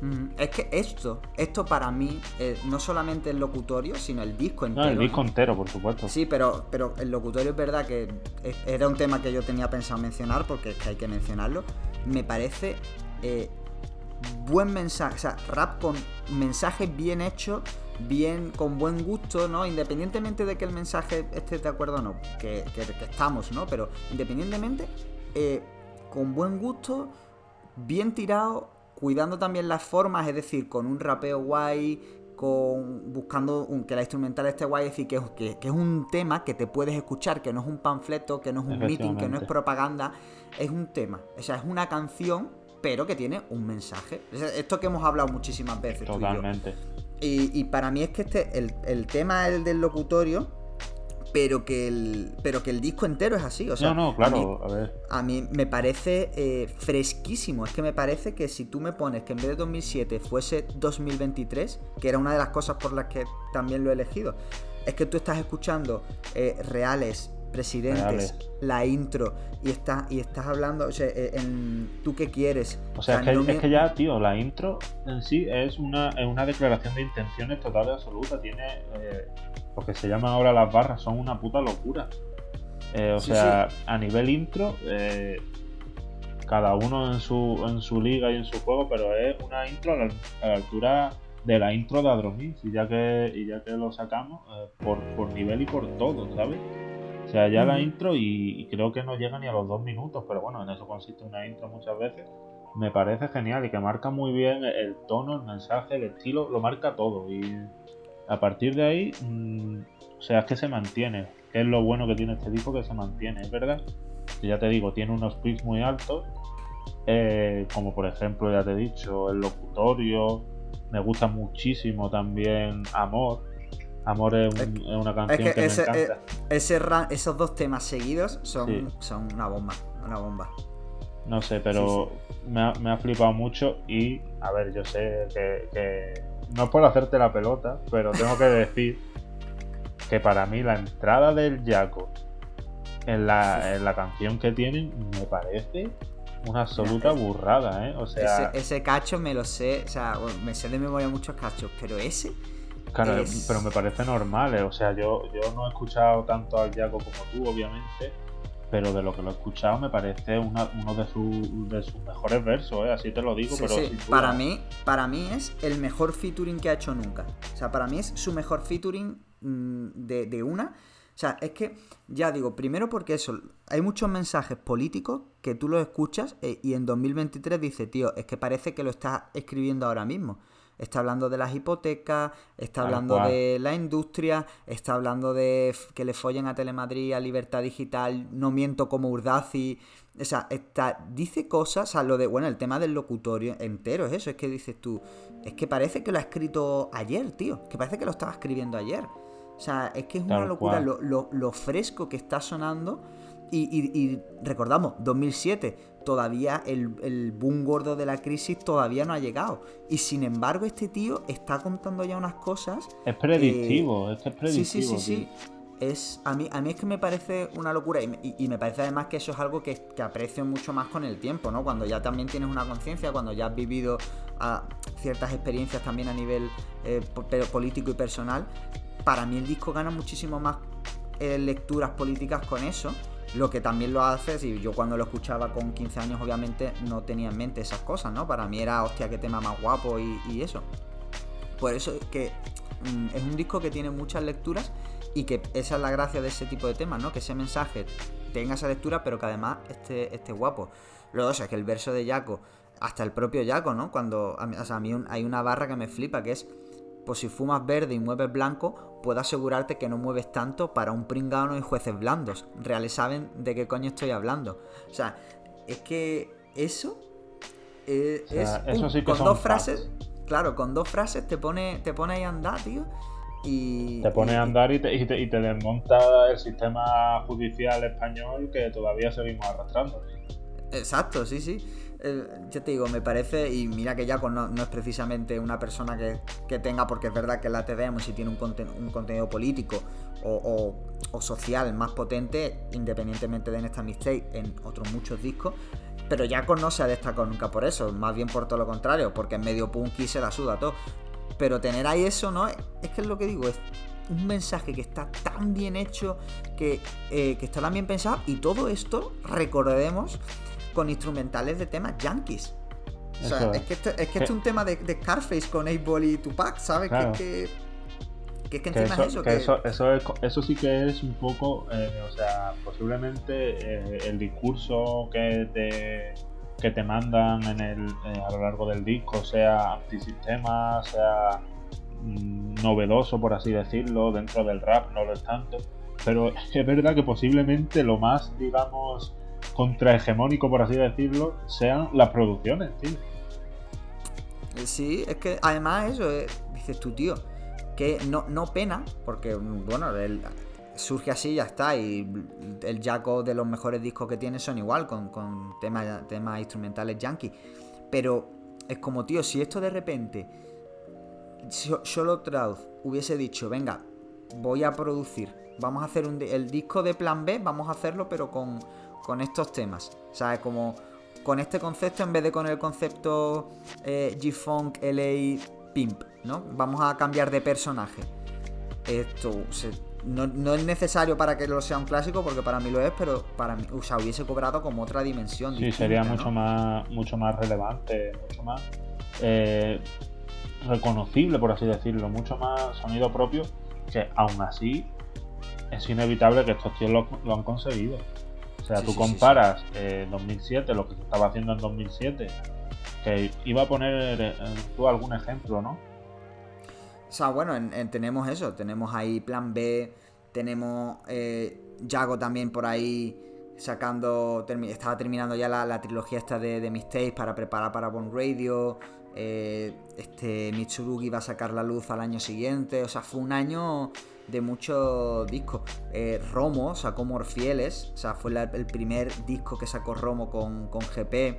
Mm, Es que esto, esto para mí, eh, no solamente el locutorio, sino el disco No, entero. el disco ¿no? entero, por supuesto. Sí, pero, pero el locutorio es verdad que era un tema que yo tenía pensado mencionar, porque es que hay que mencionarlo. Me parece eh, buen mensaje, o sea, rap con mensaje bien hecho, bien, con buen gusto, ¿no? Independientemente de que el mensaje esté de acuerdo o no, que, que- que estamos, ¿no? Pero independientemente, eh, con buen gusto, bien tirado, cuidando también las formas, es decir, con un rapeo guay, con buscando un- que la instrumental esté guay, es decir, que, es- que- que es un tema que te puedes escuchar, que no es un panfleto, que no es un meeting, que no es propaganda, es un tema, o sea, es una canción, pero que tiene un mensaje. Esto que hemos hablado muchísimas veces. tú y yo. Totalmente. Y, y para mí es que este, el, el tema es el del locutorio, pero que el, pero que el disco entero es así. O sea, no, no, a mí- claro, a ver. a mí me parece eh, fresquísimo. Es que me parece que si tú me pones que en vez de 2007 fuese 2023, que era una de las cosas por las que también lo he elegido, es que tú estás escuchando eh, reales, presidentes, la intro, y estás, y estás hablando, o sea, eh, en tú qué quieres. O sea, es que, no es me- que ya, tío, la intro en sí es una, es una declaración de intenciones total y absoluta. Tiene eh, lo que se llaman ahora las barras, son una puta locura. Eh, o Sí, sea, a nivel intro, eh, cada uno en su, en su liga y en su juego, pero es una intro a la, a la altura de la intro de Adromis, y ya que, y ya que lo sacamos, por, por nivel y por todo, ¿sabes? O sea, ya la intro y, y creo que no llega ni a los dos minutos, pero bueno, en eso consiste una intro muchas veces. Me parece genial y que marca muy bien el tono, el mensaje, el estilo, lo marca todo. Y a partir de ahí, mm, o sea, es que se mantiene. Es lo bueno que tiene este disco, que se mantiene, es verdad. Que ya te digo, tiene unos picks muy altos, eh, como por ejemplo, ya te he dicho, el locutorio. Me gusta muchísimo también Amor. Amor es, un- es una canción que que, ese- me encanta. Ese ra- esos dos temas seguidos son, Sí. son una bomba. Una bomba. No sé, pero Me, ha, me ha flipado mucho y, a ver, yo sé que, que no es por hacerte la pelota, pero tengo que decir que para mí la entrada del Jaco en la, en la canción que tienen me parece una absoluta es- burrada, ¿eh? O sea, ese, ese cacho me lo sé, o sea, me sé de memoria muchos cachos, pero ese, claro, es- pero me parece normal, ¿eh? O sea, yo, yo no he escuchado tanto al Jaco como tú, obviamente, pero de lo que lo he escuchado me parece una- uno de, su- de sus mejores versos, ¿eh? Así te lo digo, sí, pero sí, para mí, para mí es el mejor featuring que ha hecho nunca. O sea, para mí es su mejor featuring mm, de, de una. O sea, es que, ya digo, primero porque eso, hay muchos mensajes políticos que tú los escuchas eh, y en 2023 dice, tío, es que parece que lo estás escribiendo ahora mismo. Está hablando de las hipotecas, está hablando de la industria, está hablando de que le follen a Telemadrid, a Libertad Digital, no miento como Urdaci. O sea, está, dice cosas, o sea, lo de, bueno, el tema del locutorio entero es eso, es que dices tú, es que parece que lo ha escrito ayer, tío, que parece que lo estaba escribiendo ayer. O sea, es que es una locura lo, lo- lo fresco que está sonando. Y, y- y recordamos, 2007, todavía el, el boom gordo de la crisis todavía no ha llegado. Y sin embargo, este tío está contando ya unas cosas. Es predictivo, es que es Sí, predictivo. sí, sí, tío. sí. Es, a, mí, a mí es que me parece una locura y, me- y- y me parece además que eso es algo que, que aprecio mucho más con el tiempo, ¿no? Cuando ya también tienes una conciencia, cuando ya has vivido ah, ciertas experiencias también a nivel eh, político y personal, para mí el disco gana muchísimo más eh, lecturas políticas con eso. Lo que también lo hace, si yo cuando lo escuchaba con 15 años obviamente no tenía en mente esas cosas, ¿no? Para mí era, hostia, qué tema más guapo y, y eso. Por eso es que mm, es un disco que tiene muchas lecturas Y que esa es la gracia de ese tipo de temas, ¿no? Que ese mensaje tenga esa lectura, pero que además esté, esté guapo. Luego, o sea, que el verso de Jaco, hasta el propio Jaco, ¿no? Cuando, o sea, a mí hay una barra que me flipa, que es, pues si fumas verde y mueves blanco, puedo asegurarte que no mueves tanto para un pringano y jueces blandos. Reales saben de qué coño estoy hablando. O sea, es que eso eh, es con dos frases. Claro, con dos frases te pone, te pone ahí a andar, tío. Y, te pone a andar y te, y, te, desmonta el sistema judicial español que todavía seguimos arrastrando. Exacto, sí, sí. Yo te digo, me parece, y mira que Jaco no, es precisamente una persona que, tenga, porque es verdad que la TDM si tiene un, contenido político o, social más potente, independientemente de esta mistake, en otros muchos discos, pero Jaco no se ha destacado nunca por eso, más bien por todo lo contrario, porque en medio punky se la suda todo. Pero tener ahí eso, ¿no? Es que es lo que digo, es un mensaje que está tan bien hecho, que, eh, que está tan bien pensado, y todo esto, recordemos, con instrumentales de temas yankees. O sea, es. que, este, es que es un tema de, de Scarface con 8 y Tupac, ¿sabes? Que, que, es que encima eso, es eso. Que, Eso, eso, es, eso, sí que es un poco, eh, o sea, posiblemente eh, el discurso que te, que te mandan en el, eh, a lo largo del disco sea antisistema, sea mm, novedoso, por así decirlo, dentro del rap no lo es tanto. Pero es verdad que posiblemente lo más, digamos, contrahegemónico, por así decirlo, sean las producciones, tío. Sí, es que además eso, dices tú, tío, que no, no pena, porque bueno, surge así ya está, y el Jaco de los mejores discos que tiene son igual, con, con temas, temas instrumentales yankee. Pero es como, tío, si esto de repente, solo Trauz hubiese dicho, venga, voy a producir, vamos a hacer un, el disco de plan B, vamos a hacerlo, pero con con estos temas. ¿Sabes? Como con este concepto en vez de con el concepto eh, G-Funk LA Pimp, ¿no? Vamos a cambiar de personaje. Esto no, es necesario para que lo sea un clásico, porque para mí lo es, pero para mí, o sea, hubiese cobrado como otra dimensión. Sí, sería mucho más, mucho más relevante, mucho más eh, reconocible, por así decirlo, mucho más sonido propio, que aún así es inevitable que estos tíos lo han conseguido. O sea, tú comparas 2007, eh, lo que se estaba haciendo en 2007, que iba a poner eh, tú algún ejemplo, ¿no? O sea, bueno, tenemos eso, tenemos ahí Plan B, tenemos eh, Yago también por ahí sacando, estaba terminando ya la, trilogía esta de, de Mistakes para preparar para Bone Radio, este Mitsurugi va a sacar la luz al año siguiente, o sea, fue un año de muchos discos. Eh, Romo sacó Morfieles, o sea, fue el primer disco que sacó Romo con, con GP.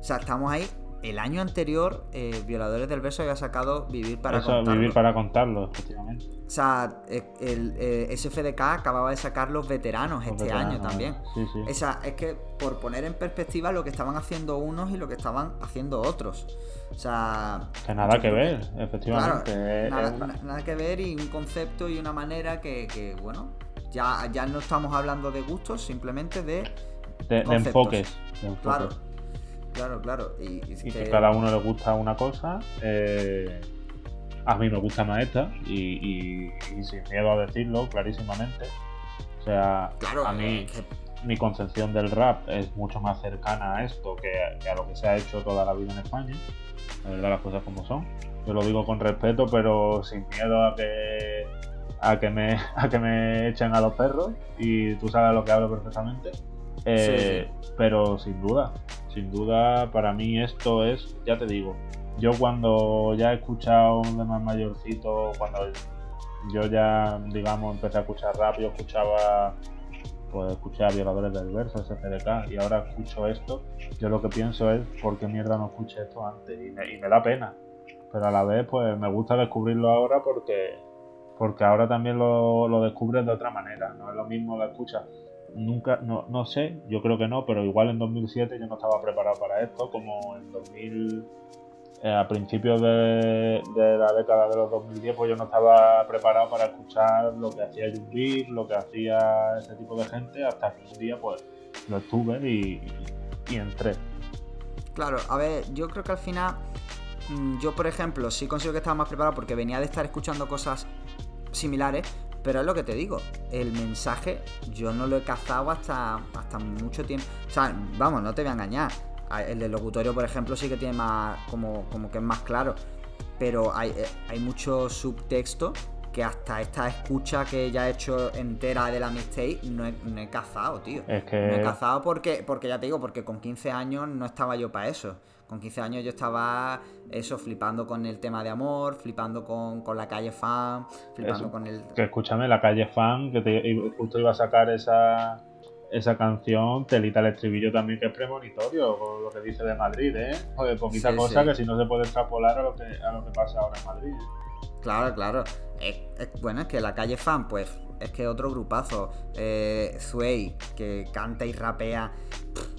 O sea, estamos ahí el año anterior, eh, Violadores del Verso había sacado Vivir para contarlo. Vivir para contarlo, efectivamente. O sea, eh, el, eh, SFDK acababa de sacar Los Veteranos este año también. Sí, sí. O sea, es que por poner en perspectiva lo que estaban haciendo unos y lo que estaban haciendo otros. O sea. Que nada que ver, efectivamente. nada, que ver y un concepto y una manera que, bueno, ya, ya no estamos hablando de gustos, simplemente de. De, de enfoques. Claro. Claro, claro. Y, que... cada uno le gusta una cosa. Eh, a mí me gusta más esta y, sin miedo a decirlo clarísimamente. O sea, a mí mi concepción del rap es mucho más cercana a esto que, a lo que se ha hecho toda la vida en España. La verdad, las cosas como son. Yo lo digo con respeto, pero sin miedo a que a que me a que me echen a los perros y tú sabes lo que hablo perfectamente. Eh, pero sin duda, sin duda, para mí esto es, ya te digo, yo cuando ya he escuchado de más mayorcito, cuando yo ya, digamos, empecé a escuchar rap, yo escuchaba, pues escuché a Violadores del Verso, SFDK, y ahora escucho esto, yo lo que pienso es, ¿por qué mierda no escuché esto antes? Y me, da pena, pero a la vez, pues me gusta descubrirlo ahora porque, porque ahora también lo, lo descubres de otra manera, no es lo mismo la escucha nunca, no, no sé, yo creo que no, pero igual en 2007 yo no estaba preparado para esto, como en 2000, eh, a principios de, la década de los 2010, pues yo no estaba preparado para escuchar lo que hacía Beat, lo que hacía ese tipo de gente, hasta que un día pues lo estuve y, y, entré. Claro, a ver, yo creo que al final, mm, yo por ejemplo, sí consigo que estaba más preparado porque venía de estar escuchando cosas similares, Pero es lo que te digo, el mensaje yo no lo he cazado hasta, hasta mucho tiempo. O sea, vamos, no te voy a engañar. El del locutorio, por ejemplo, sí que tiene más, como, como que es más claro. Pero hay, eh, hay mucho subtexto que hasta esta escucha que ya he hecho entera de la mixtape no he, no he cazado, tío. Es que... No he cazado porque, porque ya te digo, porque con 15 años no estaba yo para eso. Con 15 años yo estaba eso, flipando con el tema de amor, flipando con, con la calle fan, flipando Eso. con el... Que escúchame, la calle fan, que te, justo iba a sacar esa, esa canción, telita el estribillo también, que es premonitorio, con lo que dice de Madrid, ¿eh? Joder, poquita Sí, cosa sí. que si no se puede extrapolar a lo que, a lo que pasa ahora en Madrid. Claro, claro. Es- es- bueno, es que la calle fan, pues, es que otro grupazo. Eh, que canta y rapea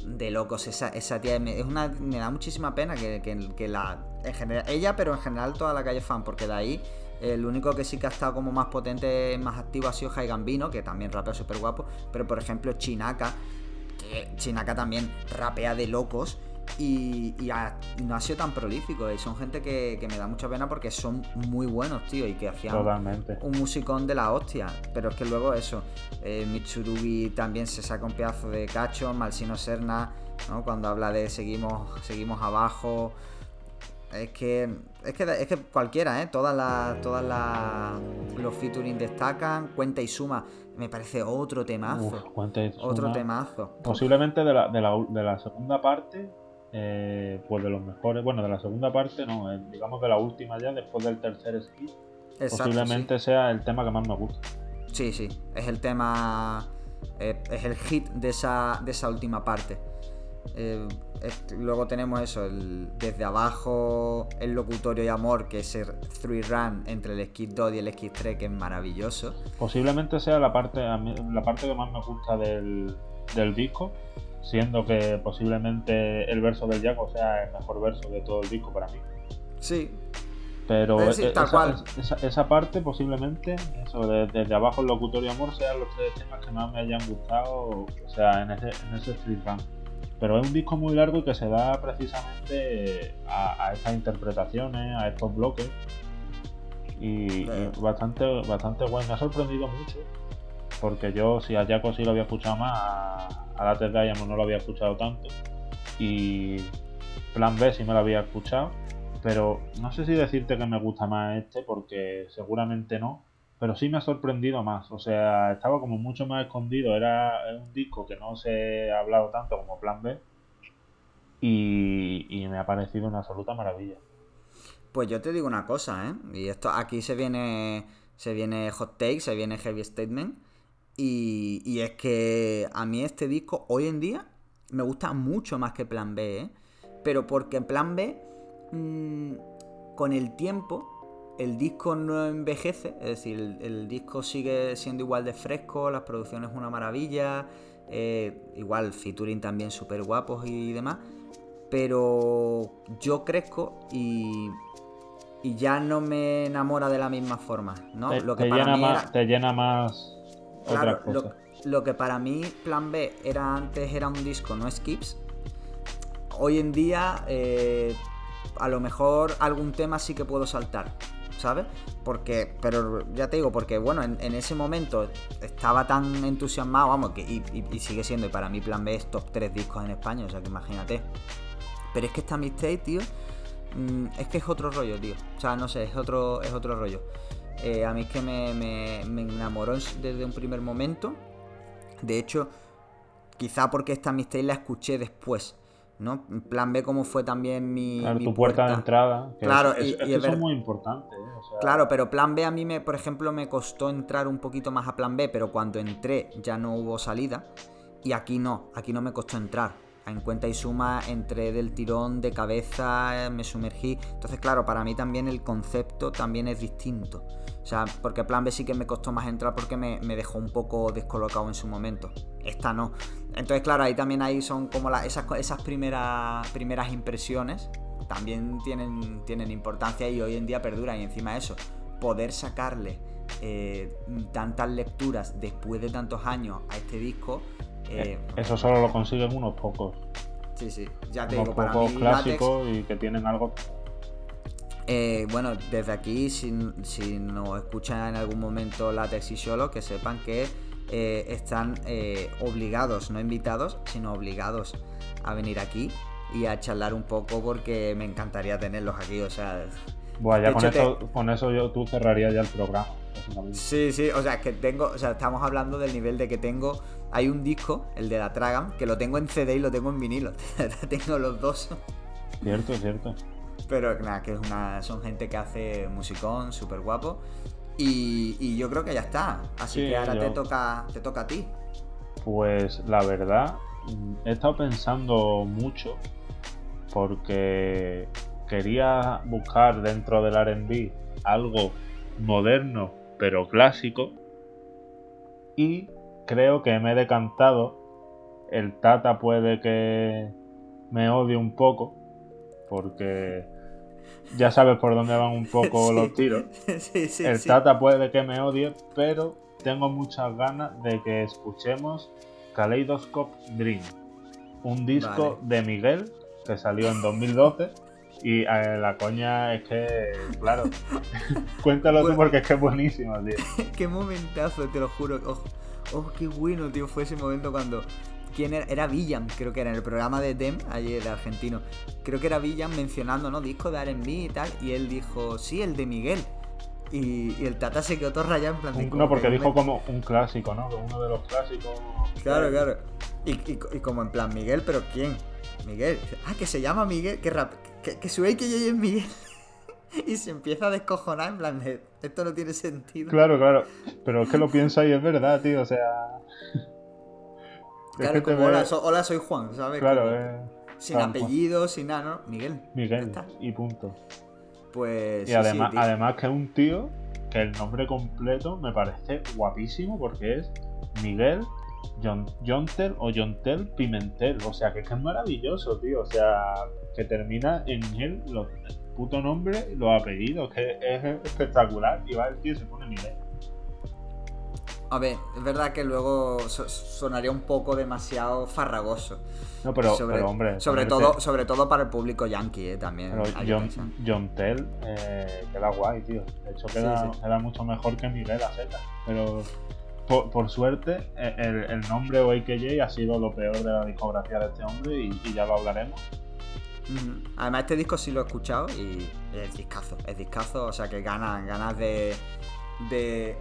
de locos. Esa, esa tía me, es una, me da muchísima pena que, que- que la. En general, ella, pero en general toda la calle fan, porque de ahí. El único que sí que ha estado como más potente, más activo ha sido Jai Gambino, que también rapea súper guapo. Pero por ejemplo, Chinaka, que Chinaka también rapea de locos y, no ha sido tan prolífico. Y son gente que, que me da mucha pena porque son muy buenos, tío, y que hacían Totalmente. un musicón de la hostia. Pero es que luego eso, eh, Mitsurugi también se saca un pedazo de cacho, Malsino Serna, ¿no? cuando habla de seguimos, seguimos abajo. Es que, es que es que cualquiera, ¿eh? Todas las todas las los featuring destacan, cuenta y suma, me parece otro temazo. Uf, cuenta y otro temazo. Posiblemente de la, de la, de la segunda parte, eh, pues de los mejores, bueno, de la segunda parte no, eh, digamos de la última ya, después del tercer ski, Exacto, posiblemente sea el tema que más me gusta. Sí, sí, es el tema, eh, es el hit de esa, de esa última parte. Eh, es- luego tenemos eso, el- desde abajo, el locutorio y amor, que es el three run entre el Skid 2 y el Skid 3, que es maravilloso. Posiblemente sea la parte, la parte que más me gusta del, del disco, siendo que posiblemente el verso del Jaco sea el mejor verso de todo el disco para mí. Sí, Pero sí, e- tal esa, cual. esa- esa parte posiblemente, eso de- desde abajo el locutorio amor, sean los tres temas que más me hayan gustado, o sea, en ese, en ese street run. Pero es un disco muy largo y que se da precisamente a, a estas interpretaciones, a estos bloques. Y, y bastante, bastante bueno. Me ha sorprendido mucho. Porque yo, si a Jaco sí lo había escuchado más, a, a la Ted Diamond no lo había escuchado tanto. Y Plan B sí me lo había escuchado. Pero no sé si decirte que me gusta más este, porque seguramente no. Pero sí me ha sorprendido más. O sea, estaba como mucho más escondido. Era un disco que no se ha hablado tanto como Plan B. Y, y me ha parecido una absoluta maravilla. Pues yo te digo una cosa, ¿eh? Y esto aquí se viene se viene hot take, se viene heavy statement y, y es que a mí este disco hoy en día me gusta mucho más que Plan B, ¿eh? Pero porque en Plan B mm, con el tiempo el disco no envejece, es decir, el, el disco sigue siendo igual de fresco, las producciones una maravilla, eh, igual featuring también súper guapos y demás, pero yo crezco y, y ya no me enamora de la misma forma, ¿no? te, lo que te para llena mí más, era- te llena más Claro, lo, que para mí Plan B era antes era un disco, no skips. Hoy en día, eh, a lo mejor algún tema sí que puedo saltar, ¿sabes? Porque, pero ya te digo, porque bueno, en, en ese momento estaba tan entusiasmado, vamos, que, y, y- y sigue siendo, y para mí Plan B es top 3 discos en España, o sea que imagínate. Pero es que esta mixtape, tío, mm, es que es otro rollo, tío. O sea, no sé, es otro, es otro rollo. Eh, a mí es que me, me- me enamoró en- desde un primer momento. De hecho, quizá porque esta mixtape la escuché después, ¿no? Plan B como fue también mi, Claro, mi tu puerta, de entrada. que Claro, es, y- es- es y que es eso es muy importante. ¿eh? O sea, Claro, pero Plan B a mí, me, por ejemplo, me costó entrar un poquito más a Plan B, pero cuando entré ya no hubo salida. Y aquí no, aquí no me costó entrar. En cuenta y suma entré del tirón de cabeza, eh, me sumergí. Entonces, claro, para mí también el concepto también es distinto. O sea, porque Plan B sí que me costó más entrar porque me, me dejó un poco descolocado en su momento. Esta no. Entonces, claro, ahí también ahí son como la- esas, esas primeras, primeras impresiones también tienen, tienen importancia y hoy en día perduran. Y encima eso, poder sacarle eh, tantas lecturas después de tantos años a este disco. Eh, Eso solo lo consiguen unos pocos. sí, sí, ya te Unos digo, para pocos mí Látex clásicos y que tienen algo. Eh, bueno, desde aquí, si, si nos escuchan en algún momento la y solo, que sepan que eh, están obligados, no invitados, sino obligados a venir aquí y a charlar un poco porque me encantaría tenerlos aquí, o sea... Bueno, ya con eso, con eso yo, tú cerrarías ya el programa. Sí, sí, o sea, que tengo, o sea, estamos hablando del nivel de que tengo, hay un disco, el de la Tragam, que lo tengo en CD y lo tengo en vinilo, tengo los dos. Cierto, cierto. Pero nada, que es una, son gente que hace musicón, súper guapo. Y, yo creo que ya está. Así que ahora te, toca, te toca a ti. Pues la verdad, he estado pensando mucho porque quería buscar dentro del RB algo moderno pero clásico y creo que me he decantado. El Tata puede que me odie un poco porque ya sabes por dónde van un poco los tiros. el Tata puede que me odie, pero tengo muchas ganas de que escuchemos Kaleidoscope Dream, un disco de Miguel que salió en 2012. Y eh, la coña es que, claro, cuéntalo tú porque es que es buenísimo, tío. qué momentazo, te lo juro. Oh, oh, qué bueno, tío, fue ese momento cuando quién era, era Villan, creo que era en el programa de Dem, ayer de argentino. Creo que era Villan mencionando, ¿no? Disco de RB y tal. Y él dijo, sí, el de Miguel. Y, el Tata se quedó todo rayado en plan No, porque dijo como un clásico, ¿no? Uno de los clásicos. Claro, claro. Y, como en plan, Miguel, pero ¿quién? Miguel. Ah, que se llama Miguel. Que, rap, que, que su que es Miguel. y se empieza a descojonar en plan esto no tiene sentido. Claro, claro. Pero es que lo piensa y es verdad, tío. O sea. Claro, como hola, soy Juan, ¿sabes? Claro, eh, Sin apellido, sin nada, ¿no? Miguel. Miguel, y punto. Pues. Y además, además que es un tío que el nombre completo me parece guapísimo porque es Miguel John, Jontel o Jontel Pimentel. O sea, que es que es maravilloso, tío. O sea, que termina en él los puto nombre, los apellidos, que es espectacular. Y va el tío y se pone Miguel. A ver, es verdad que luego sonaría un poco demasiado farragoso. No, pero, sobre, hombre. Sobre todo, sobre todo para el público yankee, eh, también. John, John, Tell eh, queda guay, tío. De hecho, queda, mucho mejor que Miguel Azeta. Pero por, suerte, e, el, nombre o AKJ ha sido lo peor de la discografía de este hombre y, ya lo hablaremos. Además, este disco sí lo he escuchado y es discazo. Es discazo, o sea que ganas, ganas de, de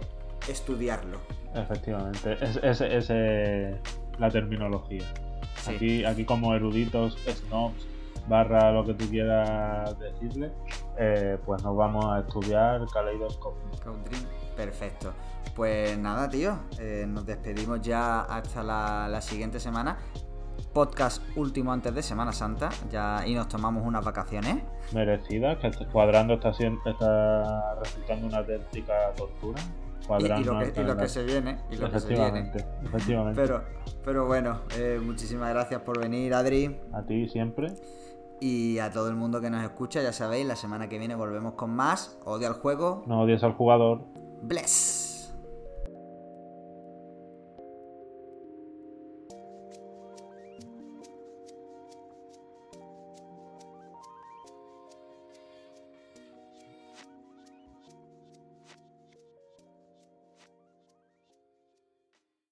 estudiarlo. Efectivamente, es, es, la terminología. Aquí, aquí como eruditos, snobs, barra lo que tú quieras decirle, eh, pues nos vamos a estudiar Kaleidoscope. Perfecto. Pues nada, tío, eh, nos despedimos ya hasta la, siguiente semana. Podcast último antes de Semana Santa ya y nos tomamos unas vacaciones. Merecidas, que cuadrando está, está resultando una auténtica tortura. Y, lo que, se viene. Y lo que se viene. Efectivamente. Pero, pero bueno, eh, muchísimas gracias por venir, Adri. A ti siempre. Y a todo el mundo que nos escucha, ya sabéis, la semana que viene volvemos con más. Odio al juego. No odies al jugador. Bless.